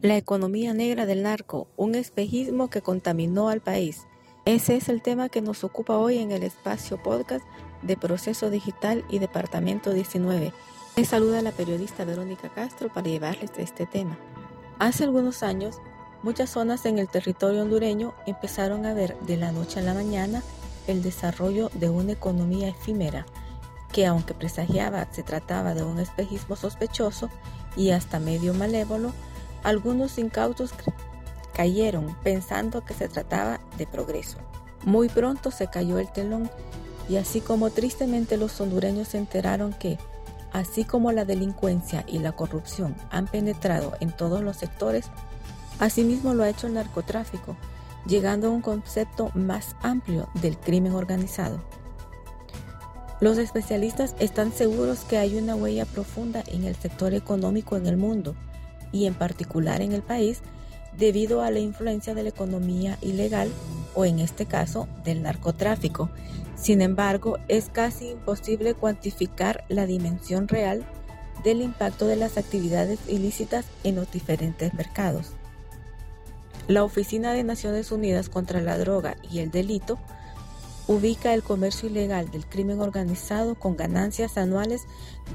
La economía negra del narco, un espejismo que contaminó al país. Ese es el tema que nos ocupa hoy en el espacio podcast de Proceso Digital y Departamento 19. Les saluda la periodista Verónica Castro para llevarles este tema. Hace algunos años, muchas zonas en el territorio hondureño empezaron a ver de la noche a la mañana el desarrollo de una economía efímera, que aunque presagiaba se trataba de un espejismo sospechoso y hasta medio malévolo, algunos incautos cayeron pensando que se trataba de progreso. Muy pronto se cayó el telón y así como tristemente los hondureños se enteraron que, así como la delincuencia y la corrupción han penetrado en todos los sectores, asimismo lo ha hecho el narcotráfico, llegando a un concepto más amplio del crimen organizado. Los especialistas están seguros que hay una huella profunda en el sector económico en el mundo, y en particular en el país debido a la influencia de la economía ilegal o en este caso del narcotráfico. Sin embargo, es casi imposible cuantificar la dimensión real del impacto de las actividades ilícitas en los diferentes mercados. La Oficina de Naciones Unidas contra la Droga y el Delito ubica el comercio ilegal del crimen organizado con ganancias anuales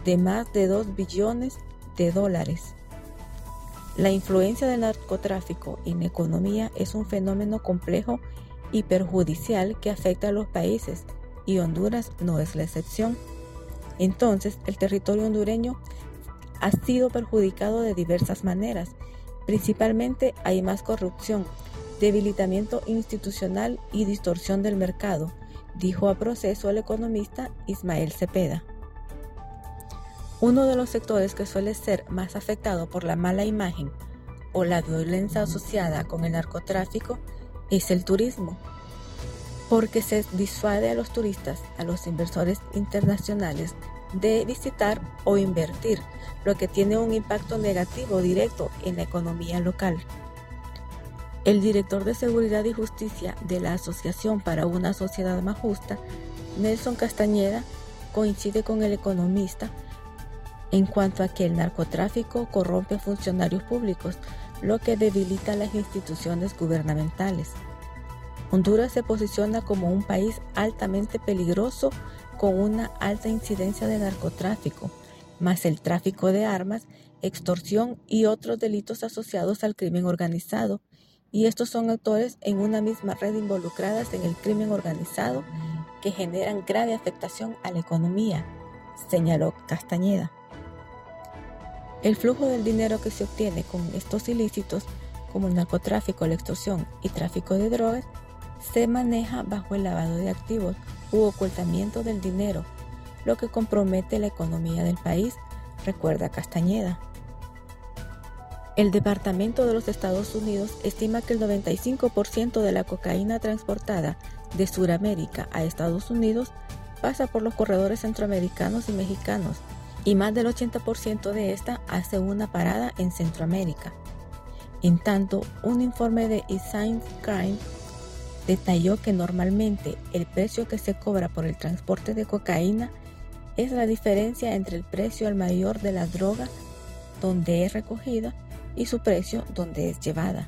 de más de 2 billones de dólares la influencia del narcotráfico en la economía es un fenómeno complejo y perjudicial que afecta a los países y Honduras no es la excepción. Entonces, el territorio hondureño ha sido perjudicado de diversas maneras. Principalmente hay más corrupción, debilitamiento institucional y distorsión del mercado, dijo a proceso el economista Ismael Cepeda. Uno de los sectores que suele ser más afectado por la mala imagen o la violencia asociada con el narcotráfico es el turismo, porque se disuade a los turistas, a los inversores internacionales, de visitar o invertir, lo que tiene un impacto negativo directo en la economía local. El director de Seguridad y Justicia de la Asociación para una Sociedad Más Justa, Nelson Castañeda, coincide con el economista en cuanto a que el narcotráfico corrompe funcionarios públicos, lo que debilita las instituciones gubernamentales. Honduras se posiciona como un país altamente peligroso con una alta incidencia de narcotráfico, más el tráfico de armas, extorsión y otros delitos asociados al crimen organizado, y estos son actores en una misma red involucradas en el crimen organizado que generan grave afectación a la economía, señaló Castañeda. El flujo del dinero que se obtiene con estos ilícitos, como el narcotráfico, la extorsión y tráfico de drogas, se maneja bajo el lavado de activos u ocultamiento del dinero, lo que compromete la economía del país, recuerda Castañeda. El Departamento de los Estados Unidos estima que el 95% de la cocaína transportada de Sudamérica a Estados Unidos pasa por los corredores centroamericanos y mexicanos y más del 80% de esta hace una parada en Centroamérica. En tanto, un informe de Science Crime detalló que normalmente el precio que se cobra por el transporte de cocaína es la diferencia entre el precio al mayor de la droga donde es recogida y su precio donde es llevada.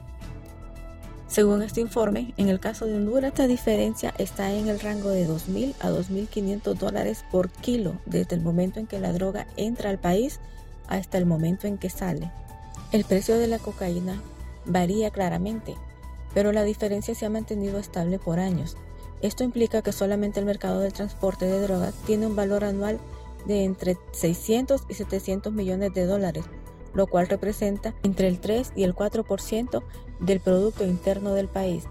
Según este informe, en el caso de Honduras, esta diferencia está en el rango de 2.000 a 2.500 dólares por kilo desde el momento en que la droga entra al país hasta el momento en que sale. El precio de la cocaína varía claramente, pero la diferencia se ha mantenido estable por años. Esto implica que solamente el mercado del transporte de drogas tiene un valor anual de entre 600 y 700 millones de dólares, lo cual representa entre el 3 y el 4% del Producto Interno del país.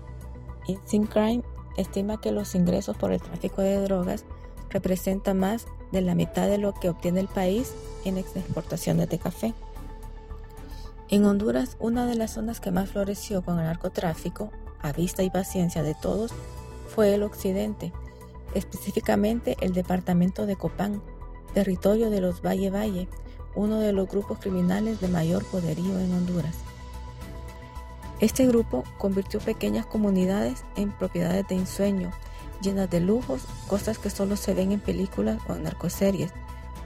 Crime estima que los ingresos por el tráfico de drogas representan más de la mitad de lo que obtiene el país en exportaciones de café. En Honduras, una de las zonas que más floreció con el narcotráfico, a vista y paciencia de todos, fue el occidente, específicamente el departamento de Copán, territorio de los Valle Valle, uno de los grupos criminales de mayor poderío en Honduras. Este grupo convirtió pequeñas comunidades en propiedades de ensueño, llenas de lujos, cosas que solo se ven en películas o en narcoseries.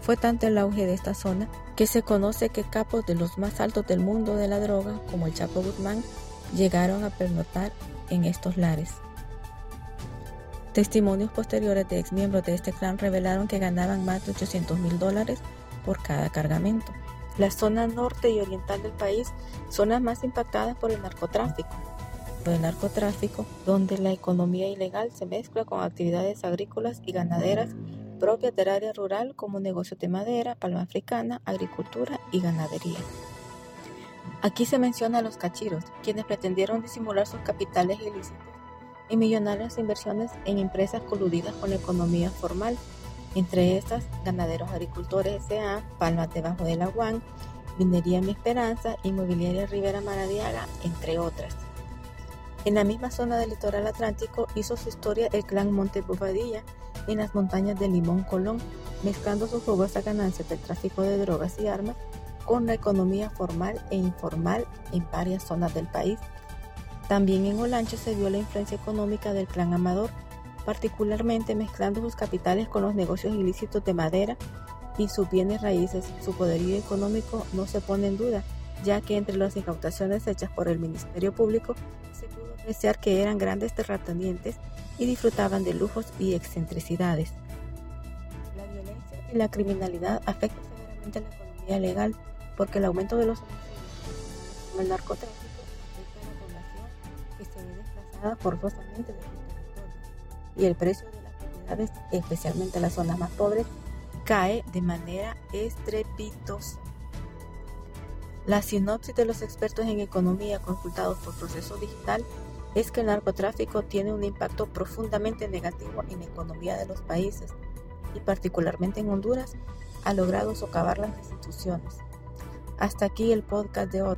Fue tanto el auge de esta zona que se conoce que capos de los más altos del mundo de la droga, como el Chapo Guzmán, llegaron a pernotar en estos lares. Testimonios posteriores de exmiembros de este clan revelaron que ganaban más de 800 mil dólares por cada cargamento. La zona norte y oriental del país son las más impactadas por el narcotráfico. El narcotráfico, donde la economía ilegal se mezcla con actividades agrícolas y ganaderas propias del área rural como negocios de madera, palma africana, agricultura y ganadería. Aquí se menciona a los cachiros, quienes pretendieron disimular sus capitales ilícitos y millonarias inversiones en empresas coludidas con la economía formal, entre estas Ganaderos Agricultores S.A., Palmas debajo de la UAN, Minería Mi Esperanza, Inmobiliaria Rivera Maradiaga, entre otras. En la misma zona del litoral atlántico hizo su historia el clan Monte Bufadilla en las montañas de Limón Colón, mezclando sus jugosas ganancias del tráfico de drogas y armas con la economía formal e informal en varias zonas del país. También en Olancho se vio la influencia económica del clan Amador, particularmente mezclando sus capitales con los negocios ilícitos de madera y sus bienes raíces. Su poderío económico no se pone en duda, ya que entre las incautaciones hechas por el Ministerio Público se pudo apreciar que eran grandes terratenientes y disfrutaban de lujos y excentricidades. La violencia y la criminalidad afectan severamente a la economía legal porque el aumento de los con el narcotráfico afecta a la población que se ve desplazada forzosamente de sus territorios y el precio de las propiedades, especialmente en las zonas más pobres, cae de manera estrepitosa. La sinopsis de los expertos en economía consultados por Proceso Digital es que el narcotráfico tiene un impacto profundamente negativo en la economía de los países y particularmente en Honduras ha logrado socavar las instituciones. Hasta aquí el podcast de hoy.